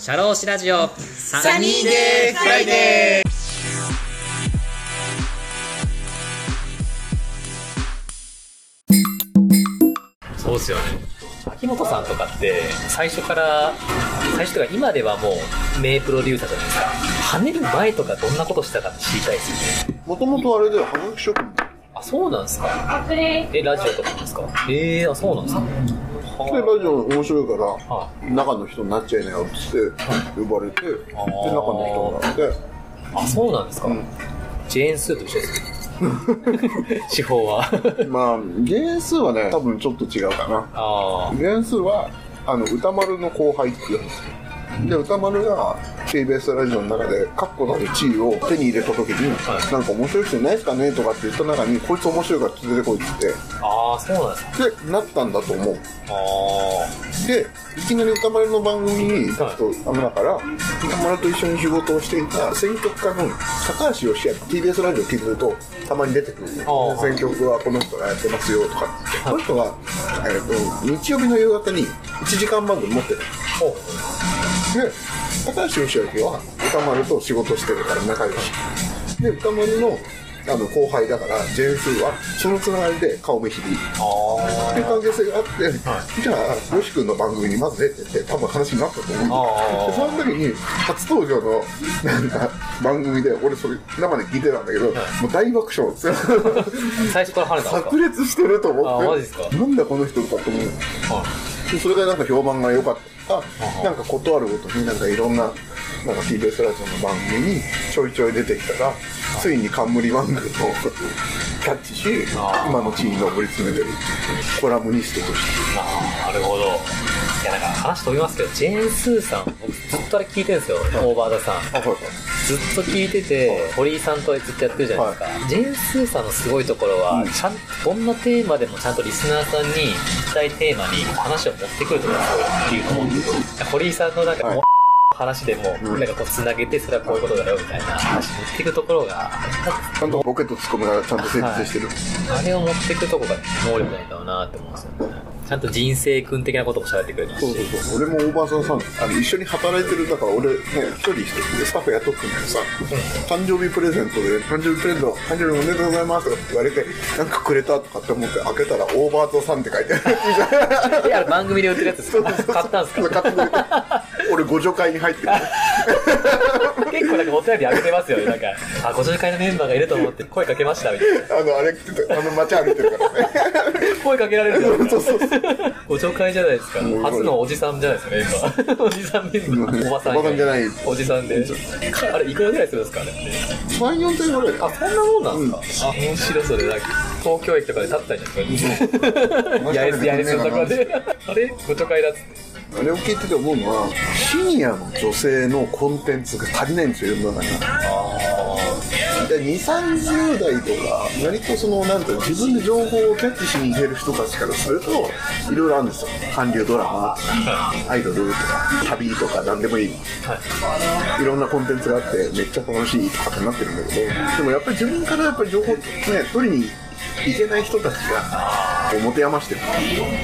シャローシラジオ。サニーデーフライデー。そうですよね。秋元さんとかって最初から最初とか今ではもう名プロデューサーじゃないですか。跳ねる前とかどんなことしたかって知りたいですよね。もともとあれではがき職人。あそうなんですか。えラジオとかですか。ええー、あそうなんですかでラジオ面白いから、は中の人になっちゃいなよっつって呼ばれて、で中の人がであそうなんですか、うん。ジェーンスーと一緒です 手法は。まあ原数はね多分ちょっと違うかな。あ原数はあの歌丸の後輩って言うんですよで歌丸が TBS ラジオの中で確固なる地位を手に入れた時に、はい。なんか面白い人いないですかねとかって言った中にこいつ面白いから連れてこいって言っああそうなんですか。てでなったんだと思う。あでいきなり歌丸の番組に行はい。くとダメだから歌丸と一緒に仕事をしていた選曲家の高橋義明 TBS ラジオ聞いてるとたまに出てくる選曲はこの人がやってますよとかこの人が、えー、と日曜日の夕方に1時間番組持ってるで高橋義明は歌丸と仕事してるから仲良し。で歌丸のあの後輩だからジェーンスーはそのつながりで顔見知り。あっていう関係性があって、じゃあ、よし君の番組にまず出てって、多分話になったと思うんで、その時に、初登場の、なんか、番組で、俺それ、生で聞いてたんだけど、もう大爆笑。最初から跳ねた炸裂してると思って。なんだこの人かと思う。はでそれがなんか評判が良かった。なんか断るごとになんかいろんな、なんか TBS ラジオの番組にちょいちょい出てきたら、ついに冠番組をキャッチし、今の地位に上り詰めてるコラムニストとして。ああなるほどいやなんか話飛びますけどジェーン・スーさん僕ずっとあれ聞いてるんですよ。オーバーダさん。ずっと聞いてて堀井さんとずっとやってるじゃないですか、ジェーン・スーさんのすごいところは、うん。ちゃんどんなテーマでもちゃんとリスナーさんに聞きたいテーマに話を持ってくるところがすごいっていうと思うんですよ。堀井さんのなんか、はい話でも、うんなんかこうつなげてそれはこういうことだよみたいな。話持っていくところがちゃんとボケとツッコミがちゃんと成立してる。あれを持っていくとこが能力なんだろうなって思うんですよね。ちゃんと人生君的なことも喋ってくれますし。そうそうそう。俺もオーバーさんさん、あの、一緒に働いてる、だから俺ね、一人してでスタッフ雇ってんだけどさ、誕生日プレゼントで、誕生日プレゼント、誕生日おめでとうございますとかって言われて、なんかくれたとかって思って開けたら、オーバートさんって書いてある。いや番組で売ってるやつですか？買ったんですか？買ってくれて俺、ご助会に入ってる。結構なんかお便りあげてますよね。なんかあご助会のメンバーがいると思って声かけましたみたいな。あの、あれあの、街歩いてるからね。声かけられるんですよそうそうそう。ご助会じゃないですか。うん初のおじさんじゃないですかね今 おじさんメンバー。おばさんおばさんじゃない。おじさんで。あれいくらぐらいするんですかあれ。って3、4点ぐらい。あそんなもんなんですか、あ面白そうでなんか東京駅とかで立ったりとか。やりやりするところであれご助会だっつって。あれを聞いてて思うのは、シニアの女性のコンテンツが足りないんですよ、世の中に。で2、30代とか、割とその、なんていうの自分で情報をキャッチしに行ける人たちからすると、いろいろあるんですよ。韓流ドラマアイドルとか、旅とか、なんでもいい。はい。いろんなコンテンツがあって、めっちゃ楽しいとかってなってるんだけど、でもやっぱり自分からやっぱり情報ね、取りにいけない人たちが、こう持て余してる。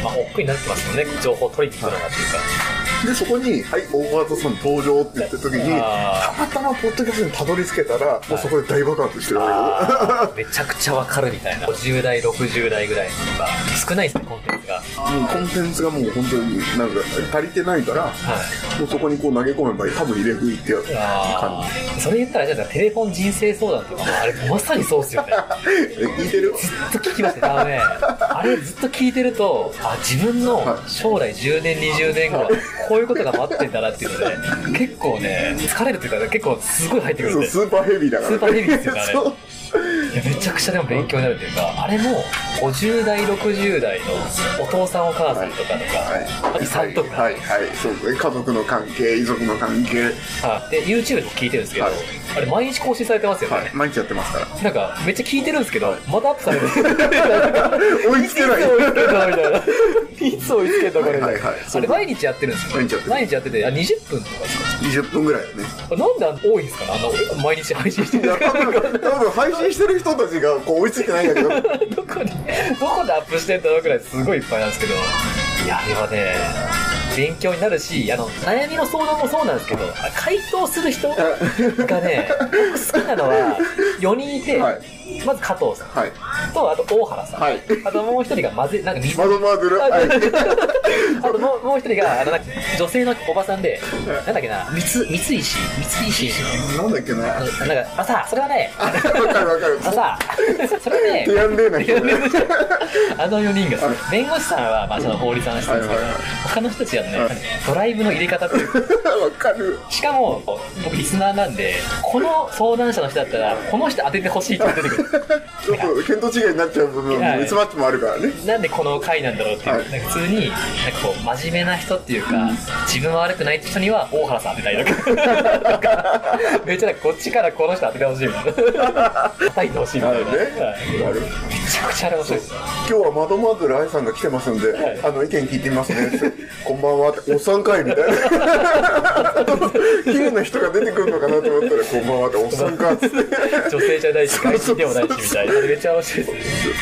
まあ、億劫になってますもんね情報取りに行くのがっていうかで、そこに、はい、オーバートさん登場って言った時に、あたまたまポッドキャストにたどり着けたら、もうそこで大爆発してる。わあー。めちゃくちゃわかるみたいな。50代60代ぐらい。のが少ないですねコンテンツが。うコンテンツがもう本当になんか足りてないから、はい。もうそこにこう投げ込めば多分入れ食いってやつあーそれ言ったらじゃないですかテレフォン人生相談とかもあれまさにそうっすよね。え聞いてる？ずっと聞きますね。あのねあれずっと聞いてるとあ自分の将来10年20年後はこういうことが待ってんだなっていうので結構ね疲れるというかね結構すごい入ってくるんで。スーパーヘビーだから、スーパーヘビーですよねあれ。いやめちゃくちゃでも勉強になるというかあれも50代60代のお父さんお母さんとかとか、はい。おじさんとか、はい。はい。そうですね家族の関係遺族の関係。はいで YouTube でも聞いてるんですけど、はい。あれ毎日更新されてますよね、はい。毎日やってますから。なんかめっちゃ聞いてるんですけど、またアップされてる 追いつけない。いつ追いつけんだみたいな。いつ追いつけんだこれ、はいはいはい。あれ毎日やってるんですよ。毎日やってる。毎日やっててあ20分とかですか？20分ぐらいよね。なんで多いんですか？ねあの毎日配信してる。いや多分多分配信してる人たちがこう追いついてないんだけど。どこで どこでアップしてんだろうくらいすごいいっぱいなんですけど。いやあれはね勉強になるし、あの、悩みの相談もそうなんですけど、あ回答する人がね、僕 好きなのは、4人いて、はいまず加藤さんはい。と、あと大原さん。はいあともう一人が混ぜ、なんか水マドマーズル。あはい。あともうもう一人が、あの、女性のおばさんで、なんだっけな、三つ、三石三石なんだっけな？なんか、あ、さ、それはね、わかるわかる。あさ、それはね、提案例な。あの4人が弁護士さんは、まあ、その法律の人ですけど、他の人たちはね、はいドライブの入れ方というか、わかる。しかも、僕リスナーなんで、この相談者の人だったら、この人当ててほしいって出てくる。ちょっと見当違いになっちゃう部分いミスマッチもあるからね。なんでこの回なんだろうっていう、はいなんか普通に、なんかこう、真面目な人っていうか、自分は悪くないって人には、大原さん当てたりとか、なめっちゃこっちからこの人当ててほしいみたいな。叩いてほしいみたいな。ねはい。めちゃくちゃあれ面白いです。今日はマドマーズル愛さんが来てますんで、はいあの意見聞いてみますね。こんばんはって、おっさんかいみたいな。綺麗な人が出てくるのかなと思ったら、こんばんはって、おっさんかっつって。女性じゃないし、外人でもないしみたいな。めっちゃ面白いですね。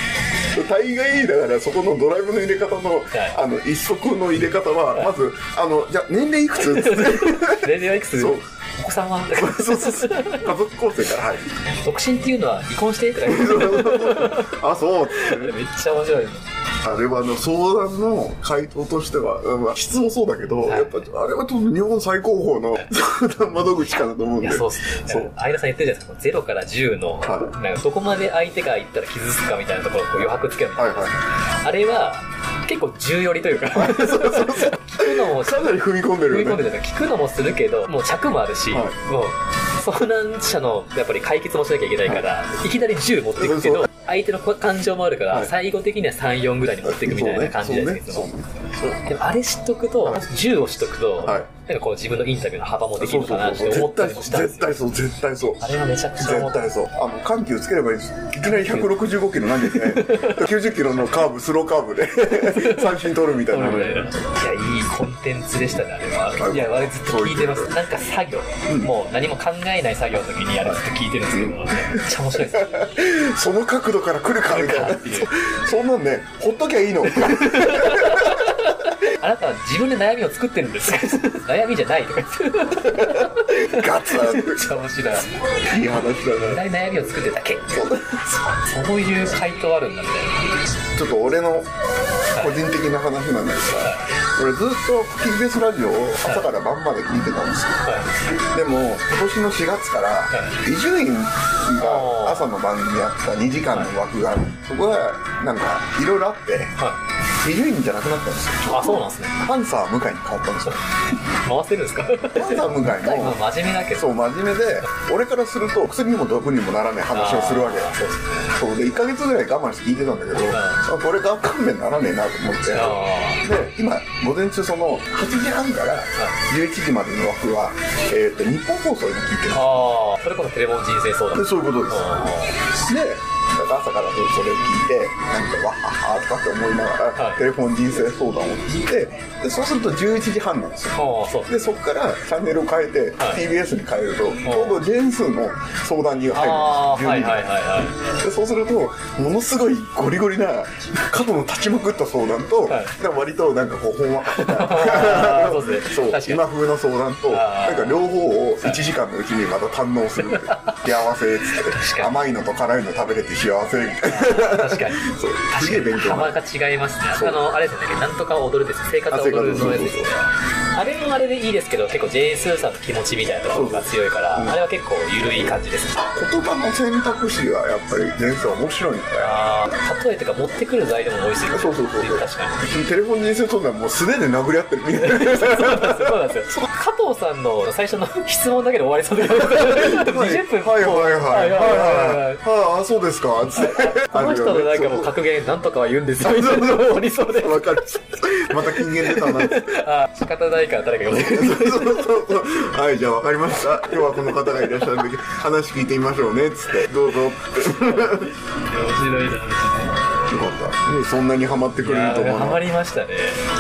大概だからそこのドライブの入れ方の、あの一足の入れ方は、まずあのじゃあ年齢いくつ？っつってレディオ X そう。お子さんは？そうそうそう。家族構成からはい。独身っていうのは離婚してとか言って あそう。めっちゃ面白い。ですあれはあの相談の回答としては、うんまあ質もそうだけど、はい。やっぱあれはちょっと日本最高峰の 相談窓口かなと思うんで。いやそうっすね。そう。相田さん言ってるじゃないですか。0から10の、はい。なんかどこまで相手が言ったら傷つくかみたいなところをこう余白つけるみたいな、はいはいあれは結構10寄りというか。聞くのもかなり踏み込んでる踏み込んでる聞くのもするけどもう尺もあるし、はい。もう相談者のやっぱり解決もしなきゃいけないから、い、きなり10持っていくけど相手の感情もあるから、はい。最後的には34ぐらいに持っていくみたいな感じじゃないですか、そうね。そうね。でもあれ知っとくと、はい。10を知っとくと、はいなんかこう自分のインタビューの幅もできるのかなって思ったりもしたんですよ絶対そう絶対そうあれはめちゃくちゃ絶対そう。あの、緩急つければいいです。いきなり165キロなんですね。90キロのカーブ、スローカーブで 三振取るみたいな。いや、いいコンテンツでしたね、あれは。はいいや、あれずっと聞いてます。なんか作業、もう何も考えない作業の時にあれずっと聞いてるんですけど、めっちゃ面白いです。その角度から来るかみたいな。そんなんね、ほっときゃいいの。あなたは自分で悩みを作ってるんです。悩みじゃないとか言って。ガツンって。めっちゃ面白い。いい話だね。悩みを作ってるだけ。そういう回答あるんだみたいな。ちょっと俺の個人的な話なんだけどさ、俺ずっと TBS ラジオを朝から晩まで聞いてたんですよ。はでも、今年の4月から、伊集院が朝の番組やった2時間の枠がある。そこが、なんか、いろいろあって、伊集院じゃなくなったんですよ。い。あ、そうなんですね。パンサー向井に変わったんですよ。回せるんですか？パンサー向井の、まあ真面目だけど。そう、真面目で、俺からすると、薬にも毒にもならない話をするわけよあー。そうですね。そうで、1ヶ月ぐらい我慢して聞いてたんだけど、あこれが勘弁ならねえなと思って。あで、今、午前中その、8時半から11時までの枠は、えっ、と、日本放送今聞いてるあ。ああ、それこそテレフォン人生相談。で、そういうことです。あで、だから朝からそれを聞いて、なんか、わっはっはとかって思いながら、はい。テレフォン人生相談を聞いて、で、そうすると11時半なんですよ。そう。で、そこからチャンネルを変えて、はい。TBS に変えると、ちょうどジェーンスーの相談に入るんですよ。はいはいはい。はい。でそうすると、ものすごいゴリゴリな、角の立ちまくった相談と、はい。割となんかこう、ほんわかした そう今風の相談と、なんか両方を1時間のうちにまた堪能するって。幸せっつって。甘いのと辛いの食べれて幸せみたいな。確かに。そうすげえ勉強にな幅るが違いますね。あの、あれですよね、なんとか踊るです。生活踊るのやつですよね。あれもあれでいいですけど、結構 J. スーさんの気持ちみたいなところが強いから、うんあれは結構緩い感じですね。言葉の選択肢がやっぱり前世面白いんだよ。例えとか持ってくる材料も多いです。そうそうそうそう確かに。テレフォン人生相談もう素手で殴り合ってるみたいな。そうなんですよ。加藤さんの最初の質問だけで終わりそうで、20分。はいはいはいはいはいははいいはいあそうですかこの人のなんかもう格言なんとかは言うんですよ。みたいなの終わりそうで。わかるまた金言出たな仕方ないから誰か呼んでくうそうそうそう。はいじゃあわかりました。今日はこの方がいらっしゃるんで話聞いてみましょうねつって。どうぞ。ってよか面白いな。った。ねそんなにハマってくれると思うハマなりましたね。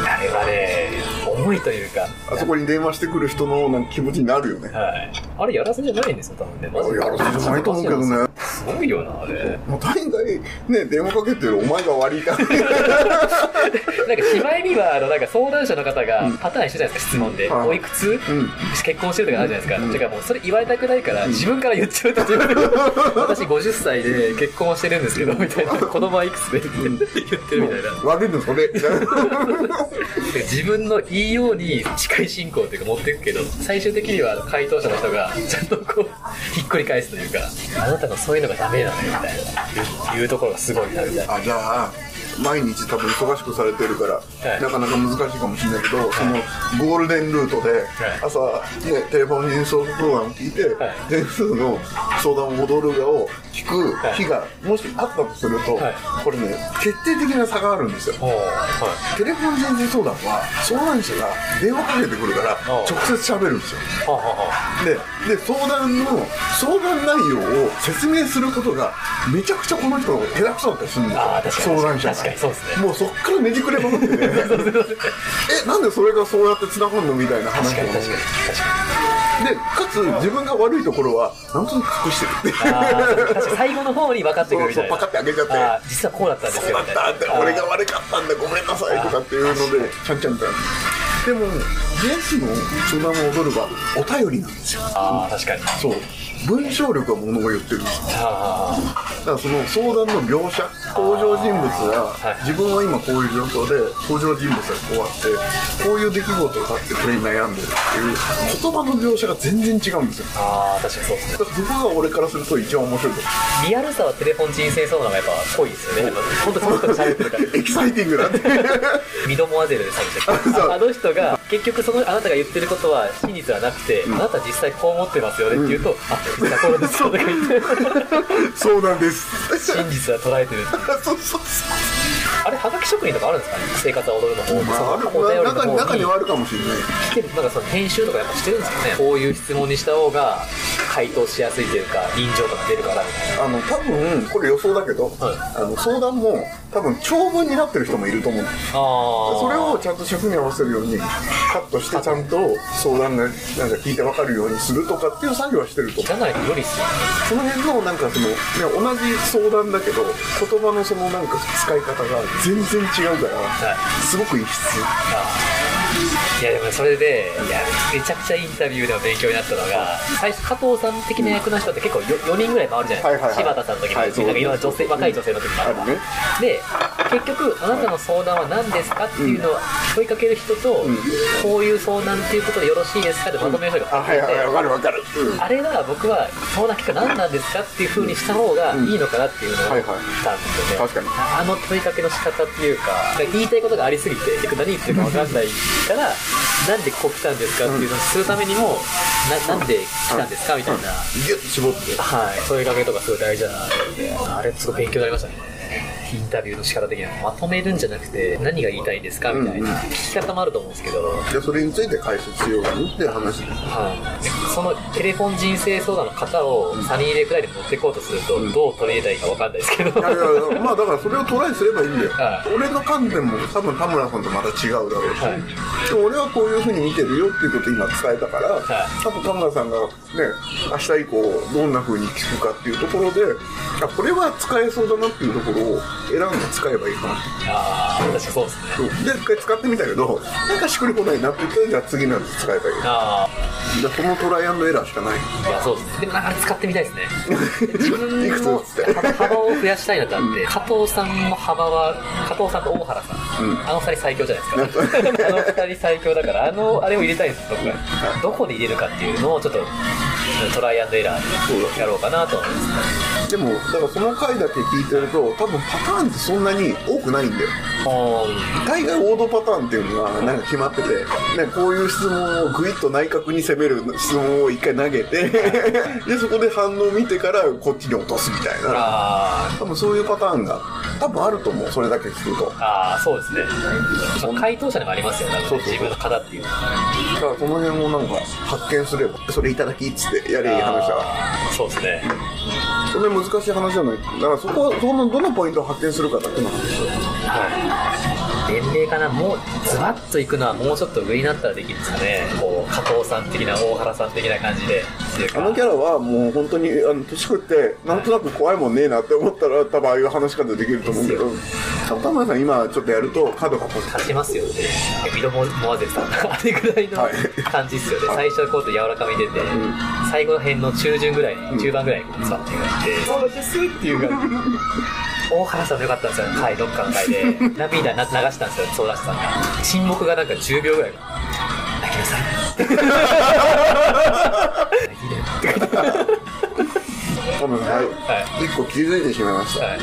あれはね、重いというか。あそこに電話してくる人のなんか気持ちになるよねはい。あれやらせじゃないんですよ、多分ね。やらせじゃないと思うけどねすごいよな、あれ。もう大概ね電話かけてるお前が悪いか なんか、しまいには、あの、なんか相談者の方が、パターン一緒じゃないですか、質問で。はいおいくつ？うん結婚してるとかあるじゃないですか。だからもう、それ言われたくないから、自分から言っちゃうと自分で、私50歳で結婚してるんですけど、みたいな。子供はいくつでって言ってるみたいな。悪いのそれ 自分の言いように近い進行というか持っていくけど、最終的には回答者の人がちゃんとこう、ひっくり返すというか、あなたのそういうのがダメなのよ、みたいな。言ううところがすごいな、みたいな。あじゃあ毎日多分忙しくされてるから、い。なかなか難しいかもしれないけど、そのゴールデンルートで朝、ね、テレフォン人相プログラム聞いて、はい。点数の相談を踊る側を聞く日がもしあったとすると、はい。これね決定的な差があるんですよ。テレフォン人生相談は相談者が電話かけてくるからお直接喋るんですよ。でで相談の相談内容を説明することがめちゃくちゃこの人下手くそだったりするんですよ。相談者が確かにそうですね。もうそっからねじくれまくってね。えなんでそれがそうやって繋がるのみたいな話を。確かに確かに確かでかつ自分が悪いところはなんとなく隠してるって。に。ああ、確かに最後の方に分かってくるみたいな。そうそうパカって開けちゃって。実はこうだったんですよ、そうだったって俺が悪かったんだごめんなさいとかっていうのでちゃんちゃんちゃんでも JS の相談を踊るはお便りなんですよ。ああ、確かに。そう文章力がものを言ってるんですよ。あだからその相談の描写登場人物がはい自分は今こういう状況で登場人物がこうあってこういう出来事があってこれに悩んでるっていう言葉の描写が全然違うんですよ。あ、ああ、確かにそうですね。だからそこが俺からすると一番面白いリアルさはテレフォン人生相談がやっぱ濃いですよね。本当その人が喋ってるか エキサイティングだって。ミドモアゼルでしたっけ そう。あの人が結局そのあなたが言ってることは真実はなくて、あなた実際こう思ってますよねって言うと、あ実はこうなんです。よとか言ってそうなんです。真実は捉えてる そうそうそう。あれはがき職人とかあるんですかね？生活は踊るの方まあそのお便りの中に方中にはあるかもしれない。来てる。なんかその編集とかやっぱしてるんですかね？こういう質問にした方が回答しやすいというか臨場とか出るからみたいな。あの多分これ予想だけど、はい。あの相談も多分長文になってる人もいると思うああそれをちゃんと尺に合わせるようにカットしてちゃんと相談がなんか聞いて分かるようにするとかっていう作業はしてるとじゃないとよりっすよねその辺のなんかその、ね、同じ相談だけど言葉のそのなんか使い方が全然違うから、はい。すごくいい質いやでもそれでいやめちゃくちゃインタビューでも勉強になったのが最初加藤さん的な役の人って結構 4, 人ぐらい回るじゃないですか、はいはいはい。柴田さんの時も、はいなんかいろんな女性若い女性の時もある。あるね。で結局あなたの相談は何ですかっていうのを問いかける人と、こういう相談っていうことでよろしいですかってまとめる人があはいはいはい。分かる分かる、うん。あれが僕は相談結果何なんですかっていう風にした方がいいのかなっていうのを思ったんですよね、はいはい確かに。あの問いかけの仕方っていうか言いたいことがありすぎて何言ってるか分かんないからなんでここ来たんですかっていうのをするためにもななんで来たんですかみたいな、ギュッと絞って。はい、問いかけとかすごい大事だなと思って。あれすごい勉強になりましたねインタビューの仕方的にはまとめるんじゃなくて何が言いたいんですかみたいな。聞き方もあると思うんですけど、でそれについて解説しようかねって話ではい、そのテレフォン人生相談の方をサニーレイくらいで持っていこうとすると、どう取り入れたらいいか分かんないですけど、いやいやいやまあだからそれをトライすればいいんだよ、はい。俺の観点も多分田村さんとまた違うだろうし、はい。でも俺はこういうふうに見てるよっていうことを今伝えたから、はい。多分田村さんがね明日以降どんなふうに聞くかっていうところであこれは使えそうだなっていうところを選んで使えばいいかなああ、確かにそうですね。で一回使ってみたけどなんかしっくりこないなって言ったらじゃあ次のやつ使えばいいあじゃあそのトライアンドエラーしかないあ、いや、そうですね。でもなんかあれ使ってみたいですね。自分の幅幅を増やしたいなとあって、加藤さんの幅は、加藤さんと大原さん、うんあの二人最強じゃないですか。あの二人最強だから、あの、あれを入れたいんです、僕は。どこで入れるかっていうのをちょっと、トライアンドエラーでやろうかなと思います。でもだからその回だけ聞いてると多分パターンってそんなに多くないんだよ。大概王道パターンっていうのがなんか決まってて、ね、こういう質問をグイッと内角に攻める質問を一回投げて でそこで反応を見てからこっちに落とすみたいな。あ多分そういうパターンが多分あると思う。それだけ聞くと。あ、ああ、そうですね。回答者でもありますよね、そう自分の型っていうのは。だからその辺をなんか発見すればそれいただきっつってやれいい話だからあーそうですね。それ難しい話じゃないだからそこはそのどのポイントを発見するかだけの話はい。年齢かなもうズバッといくのはもうちょっと上になったらできるんですかね。こう加藤さん的な大原さん的な感じで。あのキャラはもう本当にあの年食ってなんとなく怖いもんねえなって思ったら多分ああいう話し方できると思うけど。田村さん今ちょっとやると角が立ちますよね。ミドモモアゼルさんあれぐらいのはい感じっすよね、最初はこう柔らかめでて、最後の辺の中旬ぐらいに、中盤ぐらいに座ってがって、そうですっていうか大原さんもよかったんですよ。回どっかの回で。涙な流したんですよ相談者さんが。沈黙がなんか10秒ぐらい泣きなさい泣きなよ多分はい。はい。一個気づいてしまいました。はいはい。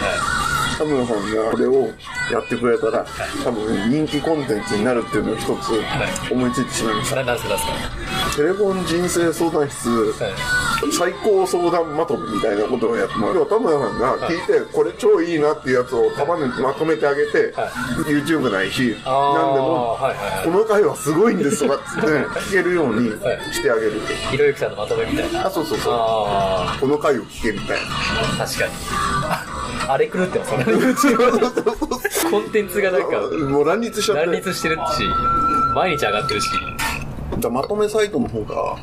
田村さんがこれをやってくれたら多分人気コンテンツになるっていうのを一つ思いついてしまいました。ななんすかなんすか？テレフォン人生相談室はい最高相談まとめみたいなことをやって今日田村さんが聞いてこれ超いいなっていうやつを束ねてまとめてあげてはい。YouTube ないしあー何でもこの回はすごいんですとかっつって聞けるようにはいしてあげるひろゆきさんのまとめみたいな。あそうそうそう。あこの回を聞けみたいな。あ確かに。ああれ狂ってますね。コンテンツがなんかもう乱立しちゃって。乱立してるし毎日上がってるし。じゃあまとめサイトの方が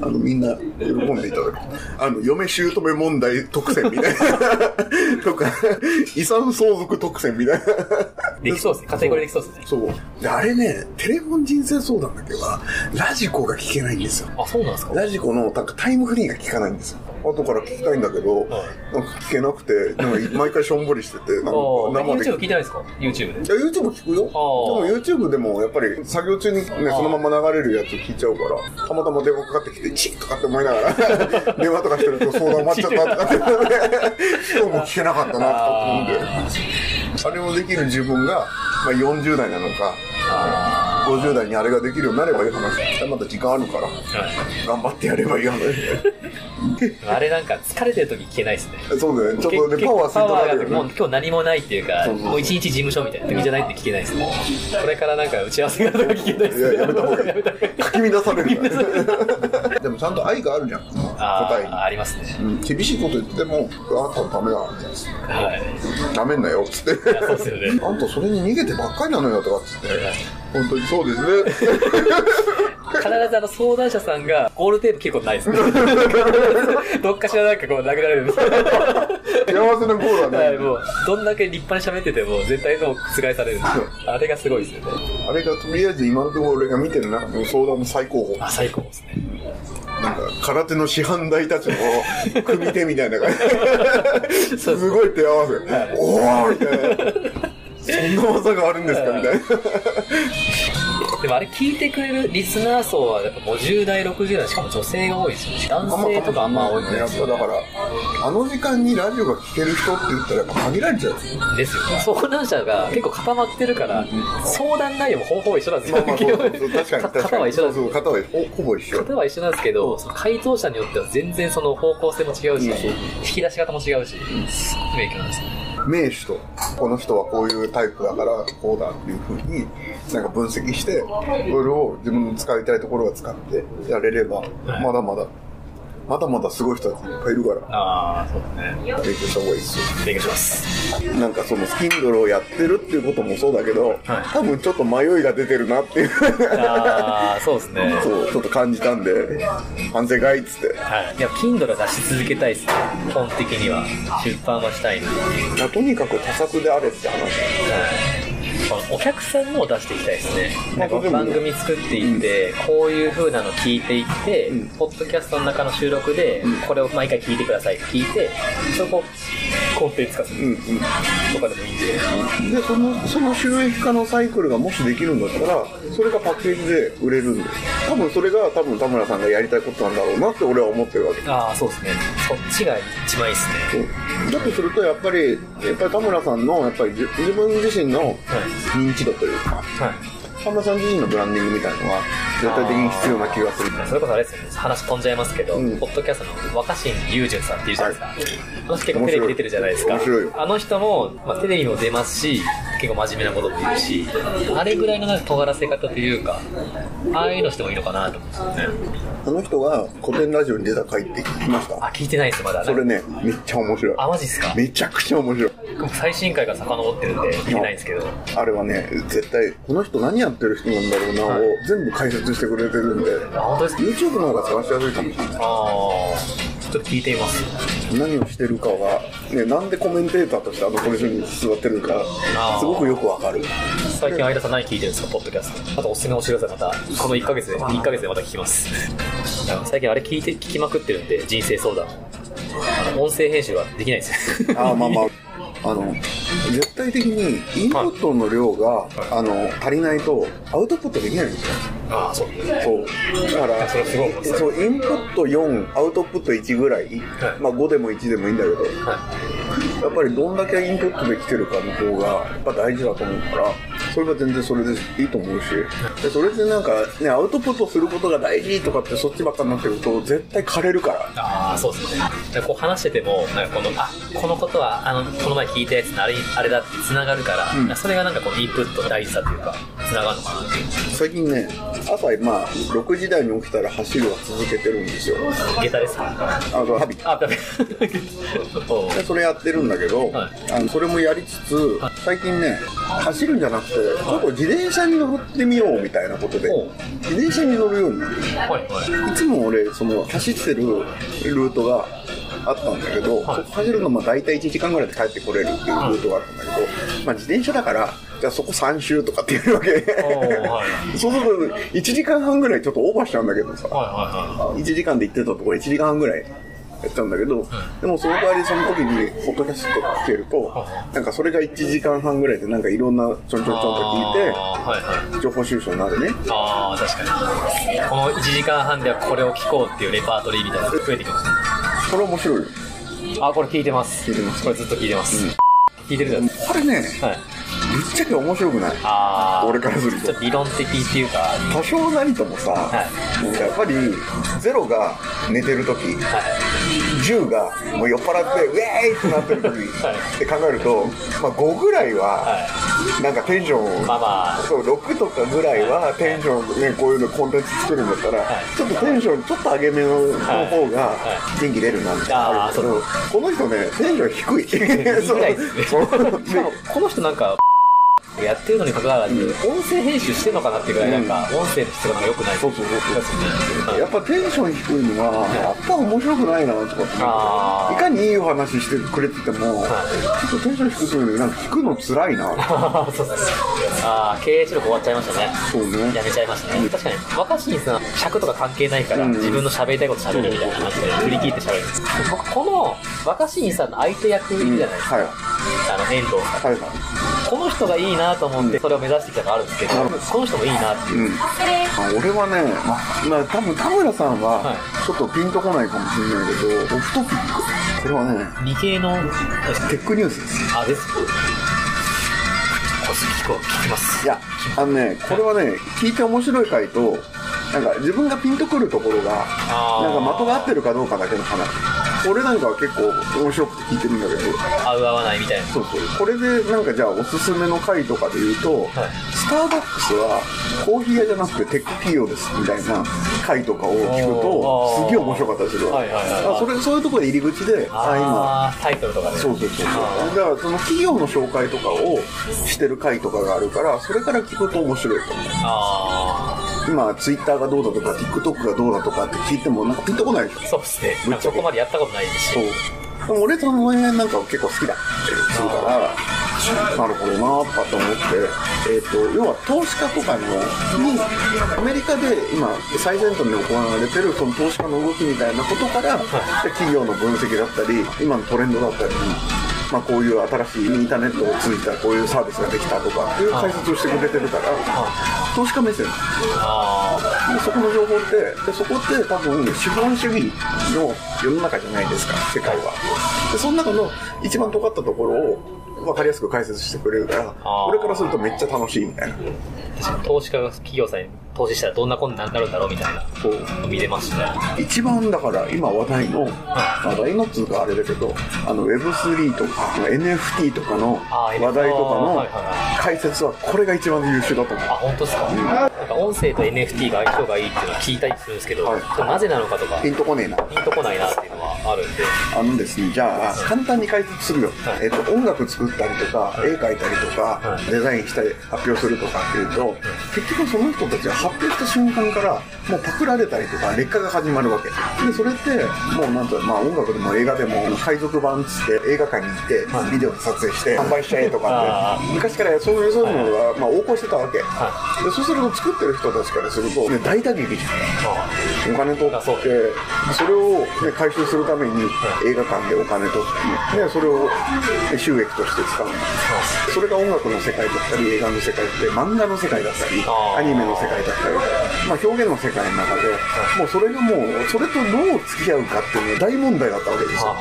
あのみんな喜んでいただく。あの嫁姑問題特選みたいな。とか遺産相続特選みたいな。できそうですね。カテゴリーできそうですね。そう。であれねテレフォン人生相談だけはラジコが聞けないんですよ。あそうなんですか？ラジコのなんかタイムフリーが聞かないんですよ後から聞きたいんだけど、はい。なんか聞けなくてなんか毎回しょんぼりしててなんか生で YouTube 聞いてないですか？YouTube で。いや YouTube 聞くよ。でー。も YouTube でもやっぱり作業中にねそのまま流れるやつ聞いちゃうからたまたま電話かかってきてチッとかって思いながら 電話とかしてると相談終わっちゃったとかって。今日も聞けなかったなとか思うんで。あれをできる自分が、まあ、40代なのか。あ50代にあれができるようになればいい話まだ時間あるから。頑張ってやればいい話あれなんか疲れてる時聞けないですね。そうだね。ちょっとね結パワー吸い取られがもうるよね今日何もないっていうかもう一日事務所みたいな時じゃないって聞けないですね。これからなんか打ち合わせがとか聞けないです。いややめた方がいい。かき乱されるでもちゃんと愛があるじゃん。あ答えに。あありますね。うん。厳しいこと言ってもあんたのためだ。はい。なめんなよっつって。そうですよね。あんたそれに逃げてばっかりなのよとかっつって本当にそうですね。必ずあの相談者さんがゴールテープ結構ないですね。どっかしらなんかこう殴られる。んです幸せなゴールはなはいいもうどんだけ立派に喋ってても絶対もう覆される。あれがすごいですよね。あれがとりあえず今のところ俺が見てる中の相談の最高峰。あ最高ですね。なんか空手の師範代たちの 組手みたいな感じ。すごい手合わせ、おおみたいなそんな技があるんですかみたいな。でもあれ聞いてくれるリスナー層はやっぱ50代60代しかも女性が多いですよね。男性とかあんま多いくないやっですよねぱだからあの時間にラジオが聞ける人って言ったらやっぱ限られちゃうですよね。相談者が結構固まってるから相談内容もほぼほぼ一緒なんですよ。まあまあそうそう確かに確かに。型は一緒なんですよ。そうそう型はほほぼ一緒。型は一緒なんですけど、その回答者によっては全然その方向性も違うし、引き出し方も違うし、すごく影響なんですね。名手とこの人はこういうタイプだからこうだっていうふうになんか分析してそれを自分の使いたいところは使ってやれればまだまだまだまだすごい人たちいっぱいいるからああ、そうだね。勉強した方がいいですよ勉強します。なんかそのスキンドルをやってるっていうこともそうだけど、多分ちょっと迷いが出てるなっていうああ、そうですね。そうちょっと感じたんで反省会っつってはい。いや、Kindle は出し続けたいですね。本的には。出版はしたいな。とにかく多作であれって話このお客さんのを出していきたいですね。なんかまあ番組作っていって、こういう風なの聞いていって、うん。ポッドキャストの中の収録で、これを毎回聞いてくださいって聞いて、そこをコンテンツ化する。うんうん。とかでもいいんで。でそのその収益化のサイクルがもしできるんだったらそれがパッケージで売れるんで。多分それが多分田村さんがやりたいことなんだろうなって俺は思ってるわけ。ああ、そうですね。そっちが一番いいですね。だとするとやっぱりやっぱり田村さんのやっぱり自自分自身の認知度というかはい。田村さん自身のブランディングみたいのは絶対的に必要な気がするそれこそあれですよね、話飛んじゃいますけど、うんポッドキャストの若新雄純さんっていうじゃないですか？あの人結構テレビ出てるじゃないですか。面白いよあの人も、まあ、テレビも出ますし、結構真面目なことも言うし、あれぐらいのなんか尖らせ方というか、ああいうのしてもいいのかなと思うんですよね。あの人が古典ラジオに出た回って聞きましたあ、聞いてないです、まだ。それねめっちゃ面白いあ、マジっすか？めちゃくちゃ面白い最新回が遡ってるんで見てないんですけど。あれはね絶対この人何やってる人なんだろうなをはい。全部解説してくれてるんで、あ本当ですか？YouTube の方が探しやすいかもしれないああちょっと聞いてみます。何をしてるかが、ね、なんでコメンテーターとしてあのポジションに座ってるかすごくよくわかる。最近相田さん何聞いてるんですかポッドキャスト。またおすすめ教えてくださいまたこの1ヶ月で1ヶ月でまた聞きます。最近あれ聞いて聞きまくってるんで人生相談。音声編集ができないです。よあーまあまああの絶対的にインプットの量が、あの足りないとアウトプットできないんですよ。ああそうそう。だからそれそうインプット4アウトプット1ぐらい、はい。まあ5でも1でもいいんだけどはやっぱりどんだけインプットできてるかの方がやっぱ大事だと思うからそれは全然それでいいと思うし。でそれでなんかねアウトプットすることが大事とかってそっちばっかになってると絶対枯れるから。ああそうですね。でこう話しててもなんかこのあこのことはあのこの前聞いたやつのあれあれだってつながるから、うん。それがなんかこのインプットの大事さというかつながるのかなっていう。最近ね朝まあ6時台に起きたら走るは続けてるんですよ。下駄ですか？あのハビ。あダメ。それやってるんだけど、はい。あのそれもやりつつ最近ね走るんじゃなくてちょっと自転車に乗ってみようみたいなことで自転車に乗るように。なるはいはい。いつも俺その走ってるルートがあったんだけど、はい。そこ走るのも大体1時間ぐらいで帰ってこれるっていうルートがあったんだけど、まあ、自転車だからじゃあそこ3周とかっていうわけ。おーはい そうすると1時間半ぐらいちょっとオーバーしちゃうんだけどさ。はいはい1時間で行ってたところ1時間半ぐらいやったんだけど、でもその代わりその時にポッドキャスト聞けると、なんかそれが1時間半ぐらいでなんかいろんなちょんちょんちょんと聞いあーはいはい。て情報収集になるね。ああ確かに。この1時間半ではこれを聞こうっていうレパートリーみたいなのが増えてきましこれ面白いよ。たあこれ聞いてます。聞いてます。これずっと聞いてます、聞いてるじゃないですこれねかはい。ぶっちゃけ面白くない？俺からすると。ちょっと理論的っていうか。は多少なりともさ、いやっぱりゼロが寝てる時い10がもう酔っ払ってウェーイってなってる時はいって考えると、まあ、5ぐらいははなんかテンションを、まあまあ。そう6とかぐらいはテンション、ね、こういうのコンテンツ作るんだったら、はい。ちょっとテンションちょっと上げ目の方がは元気出るなってあるけど、この人ねテンション低い。そう。しかもこの人なんかやってるのに関わらず、音声編集してんのかなっていうぐらいなんか、音声の質が良くないそうそうそう。やっぱテンション低いのはやっぱ面白くないなとかいかにいいお話してくれてても、はちょっとテンション低すぎるなんか聞くの辛いな。そうあー経営記録終わっちゃいましたね。そうね。やめちゃいましたね。確かに若新さん尺とか関係ないから、うん。自分の喋りたいこと喋るみたいな感じで振り切って喋る。僕この若新さんの相手役いるじゃないですか、はい。あの遠藤さん。はいはいこの人がいいなと思ってそれを目指してきたのがあるんですけど、うんこの人もいいなっていう、うん、あ俺はね、まあ、多分田村さんははちょっとピンとこないかもしれないけど、オフトピックこれはね理系のテックニュースです。あです聞こう聞きます。いやあのねこれはね聞いて面白い回となんか自分がピンとくるところがなんか的が合ってるかどうかだけの話俺なんかは結構面白くて聞いてるんだけど。合う合わないみたいな。そうそう。これでなんかじゃあおすすめの回とかで言うと、はい。スターバックスはコーヒー屋じゃなくてテック企業ですみたいな回とかを聞くとすげえ面白かったりするわはいはいそれそういうところで入り口でああ今。ああタイトルとかでそうそう。そうだからその企業の紹介とかをしてる回とかがあるからそれから聞くと面白いと思う。あ今ツイッターがどうだとか TikTok がどうだとかって聞いてもなんかピンとこないでしょ。ーそうですね。ぶっちゃけこまでやったことないですし。そう。でも俺その辺なんか結構好きだったりするからなるほどなとかと思って、えー、と要は投資家とかのにアメリカで今最先端で行われてるその投資家の動きみたいなことから、企業の分析だったり今のトレンドだったりまあ、こういう新しいインターネットを通じたこういうサービスができたとかっていう解説をしてくれてるから投資家目線。でそこの情報ってでそこって多分資本主義の世の中じゃないですか世界は。でその中の一番尖ったところを分かりやすく解説してくれるからあー。俺からするとめっちゃ楽しいみたいな。あ投資家が企業さんに投資したらどんなことになるんだろうみたいなそう見れましたね。一番だから今話題の話題のっつうかあれだけどあの Web3 とか NFT とかの話題とかの解説はこれが一番優秀だと思うあ本当ですか、なんか音声と NFT が相性がいいっていうのは聞いたりするんですけど、はい。なぜなのかとか。ピンとこねえな。ピンとこないなってああるんで。あのですね、じゃあ、簡単に解説するよ。はい。えっと、音楽作ったりとか、絵描いたりとか、はい。デザインしたり、発表するとかっていうと、結局その人たちが発表した瞬間から、もうパクられたりとか、劣化が始まるわけ。で、それって、もうなんと、まあ音楽でも映画でも、海賊版っつって映画館に行って、はい。ビデオで撮影して、販売しちゃえとかあって、昔からそういう、そういうのが、まあ横行してたわけ。はで、そうすると作ってる人たちからすると、ね、大打撃じゃん。あお金取って、それを、ね、回収するために映画館でお金取って、ね、それをね収益として使う。んだ。それが音楽の世界だったり、映画の世界って、漫画の世界だったり、アニメの世界だったり、まあ表現の世界の中で、もうそれがもう、それとどう付き合うかっていうのが大問題だったわけですよ。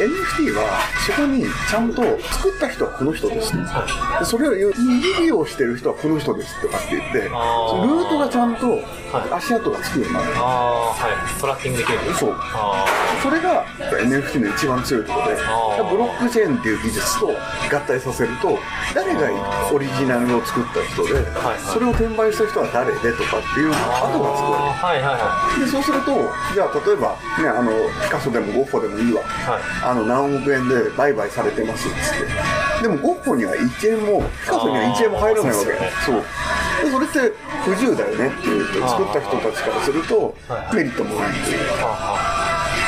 NFT はそこにちゃんと作った人はこの人です。でそれを二次利用してる人はこの人ですとかって言ってルあー。ートがちゃんとはい。足跡がつくようになる。はい。トラッキングできるそう。あそれが NFT の一番強いところでブロックチェーンっていう技術と合体させると誰がオリジナルを作った人ではいはい。それを転売した人は誰でとかっていう後がつくわけあはいはいはでそうするとじゃあ例えば、ね、あのピカソでもゴッホでもいいわ、はい。あの何億円で売買されてますっつって。でもゴッホには1円もピカソには1円も入らないわけ。そうでそれって不自由だよねっていうと作った人たちからするとはいメリットもないっていう。いは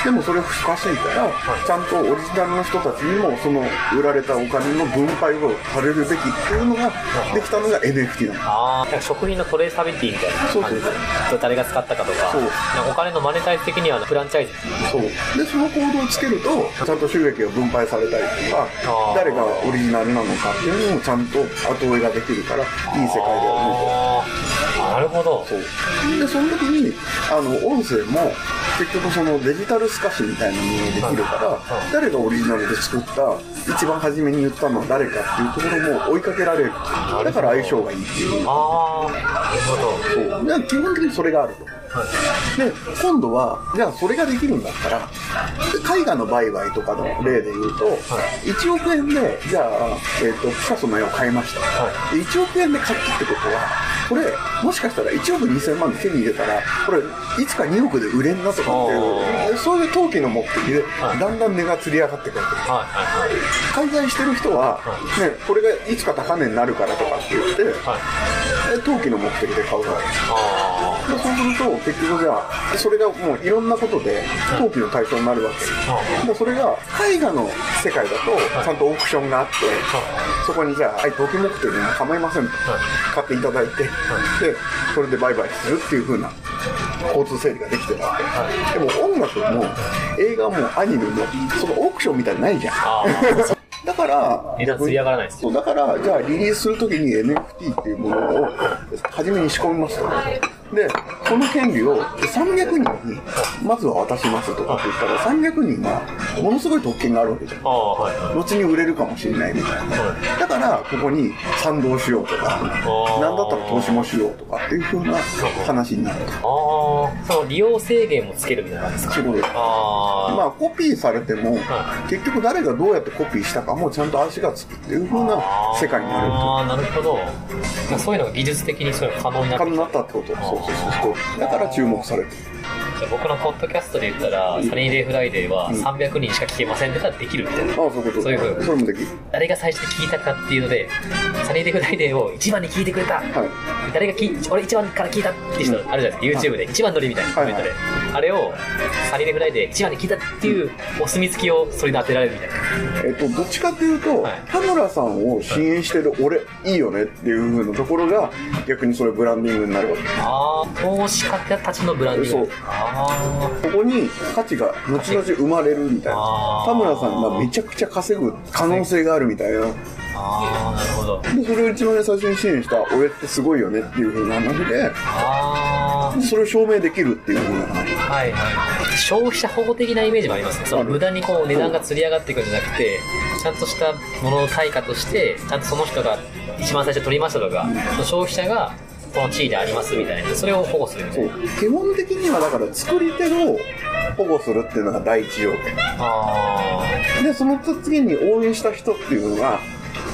でもそれ不可思議からちゃんとオリジナルの人たちにもその売られたお金の分配をされるべきっていうのができたのが NFT なの。ああ食品のトレーサビリティみたいなそうそう感じで誰が使ったかとか。そう。お金のマネタイズ的にはフランチャイズ。そう。でそのコードをつけるとちゃんと収益が分配されたりとか誰がオリジナルなのかっていうのもちゃんと後追いができるからいい世界だよねああなるほど。とそう。でその時にあの音声も結局そのデジタル透かしみたいなものができるからはい誰がオリジナルで作った一番初めに言ったのは誰かっていうところも追いかけられるだから相性がいいっていう。ああなるほど。そう。で基本的にそれがあると。はい。で今度はじゃあそれができるんだったら絵画の売買とかの例で言うと、1億円でじゃあ、えー、とピカソの絵を買いました、はで1億円で買ったってことはこれもしかしたら1億2000万で手に入れたらこれいつか2億で売れんなとかっていうそう。いう投機の目的ではい。だんだん値がつり上がってくるはいはいはい。開催してる人は、ね、これがいつか高値になるからとかって言って、はい。で投機の目的で買うわけでそうすると結局じゃあそれがもういろんなことで投機の対象になるわけ。でそれが絵画の世界だとちゃんとオークションがあってそこにじゃあはい投機目的でも構いませんと。買っていただいて。でそれで売買するっていう風な交通整理ができてるわけでも音楽も映画もアニメもそのオークションみたいにないじゃん。だから値段釣り上がらないです。だからじゃあリリースするときに NFT っていうものを初めに仕込みますとでこの権利を300人にまずは渡しますとかって言ったら300人はものすごい特権があるわけじゃん。後に売れるかもしれないみたいな。だからここに賛同しようとかーなんだったら投資もしようとかっていう風な話になる。とああ。その利用制限もつけるみたいな感じですか？そういうことであ。まあコピーされてもは結局誰がどうやってコピーしたかもちゃんと足がつくっていう風なあ世界になるとああなるほど。そういうのが技術的にそういうの可能になって可能になったってことそうそう。そうそうだから注目されてる。僕のポッドキャストで言ったら、サニーデイフライデーは300人しか聞けませんって言ったらできるみたいな。ああそういうこと。そういう風それもできる？誰が最初に聞いたかっていうので、サニーデイフライデーを一番に聞いてくれた。はい。誰が聞い俺一番から聞いたって人あるじゃない？ですか、YouTube で。一番乗りみたいなコメントで、はいあれをサニーデイフライデー一番に聞いたっていうお墨付きをそれで当てられるみたいな。えっとどっちかっていうとはい。田村さんを支援してる俺いいよねっていう風なところが逆にそれブランディングになるわけ。ああ投資家たちのブランディング。そう。あここに価値が後々生まれるみたいな。田村さんがめちゃくちゃ稼ぐ可能性があるみたいな。ーあー。なるほどでそれを一番最初に支援した俺ってすごいよねっていう風な話で。あそれを証明できるっていう風な話。はいはい。消費者保護的なイメージもありますね。その無駄にこう値段が釣り上がっていくんじゃなくてちゃんとしたものの対価としてちゃんとその人が一番最初取りましたとか、その消費者がこの地位でありますみたいなそれを保護するみたそいう。な基本的にはだから作り手を保護するっていうのが第一条件。あでその次に応援した人っていうのが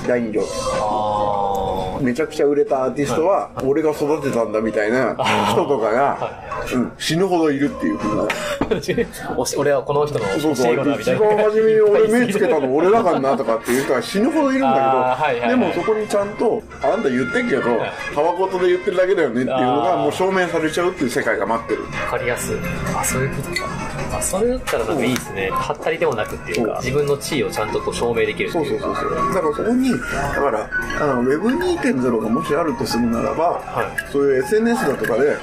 第二条ーあ件めちゃくちゃ売れたアーティストは俺が育てたんだみたいな人とかがうん、死ぬほどいるっていうふうな。俺はこの人のそうそう、一。番初めに俺目つけたの俺だからなとかっていう人は死ぬほどいるんだあーはいはいはいけど、でもそこにちゃんと、あんた言ってんけど、たばことで言ってるだけだよねっていうのがもう証明されちゃうっていう世界が待ってる。わかりやすい。あ、そういうことか。あ、それだったらなんかいいですね。はったりでもなくっていうか、自分の地位をちゃんとこう証明できるってそういか。そううそうそう。だからそこに、だから、あの Web2.0 がもしあるとするならば、はそういう SNS だとかで、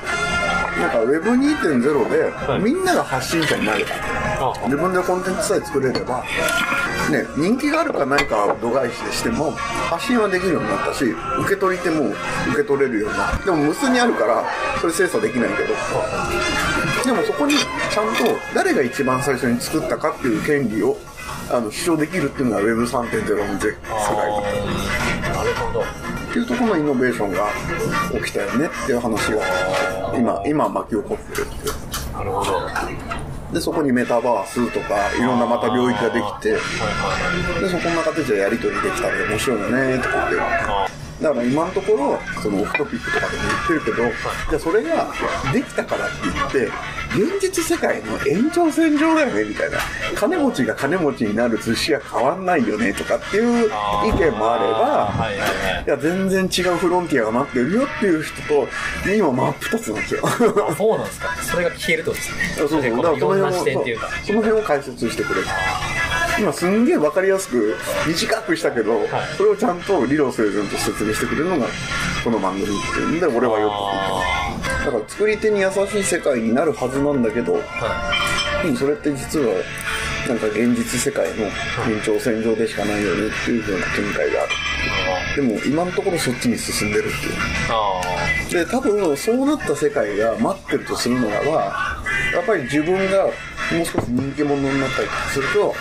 なんか Web2.0 で、はい。みんなが発信者になる。あ。自分でコンテンツさえ作れれば、ね、人気があるかないかは度外視でしても、発信はできるようになったし、受け取り手も受け取れるようにな。でも無数にあるから、それ精査できないけど、でもそこにちゃんと誰が一番最初に作ったかっていう権利をあの主張できるっていうのが Web3.0 の世界あー。なるほど。っていうところのイノベーションが起きたよねっていう話が今今巻き起こってるっていうなるほど。はいでそこにメタバースとかいろんなまた領域ができてはいでそこの中でじゃあやり取りできたら面白いよねとかってはだから今のところそのオフトピックとかでも言ってるけどじゃあそれができたからって言って現実世界の延長線上だよねみたいな金持ちが金持ちになる寿司は変わんないよねとかっていう意見もあればはいはいはいいや、全然違うフロンティアが待ってるよっていう人と、今真っ二つなんですよ。あそうなんですか。それが消えるとですね。そうそう。だからその辺を。その辺を解説してくれる。今すんげえわかりやすく短くしたけど、それをちゃんと理論整然と説明してくれるのがこの番組っていうんで俺はよく聞いてるだから作り手に優しい世界になるはずなんだけど、はでもそれって実はなんか現実世界の延長線上でしかないよねっていう風な見解がある。でも今のところそっちに進んでるっていう。あで多分そうなった世界が待ってるとするのらばやっぱり自分がもう少し人気者になったりすると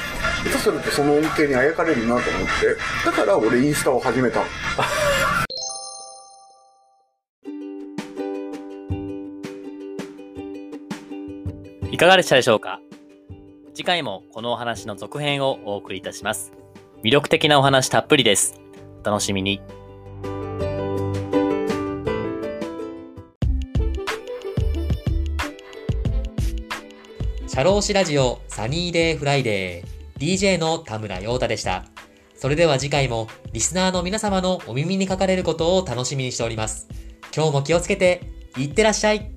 下手するとその恩恵にあやかれるなと思って。だから俺インスタを始めた いかがでしたでしょうか？次回もこのお話の続編をお送りいたします。魅力的なお話たっぷりです。お楽しみに。シャローシラジオサニーデイフライデー DJ の田村陽太でした。それでは次回もリスナーの皆様のお耳にかかれることを楽しみにしております。今日も気をつけて、いってらっしゃい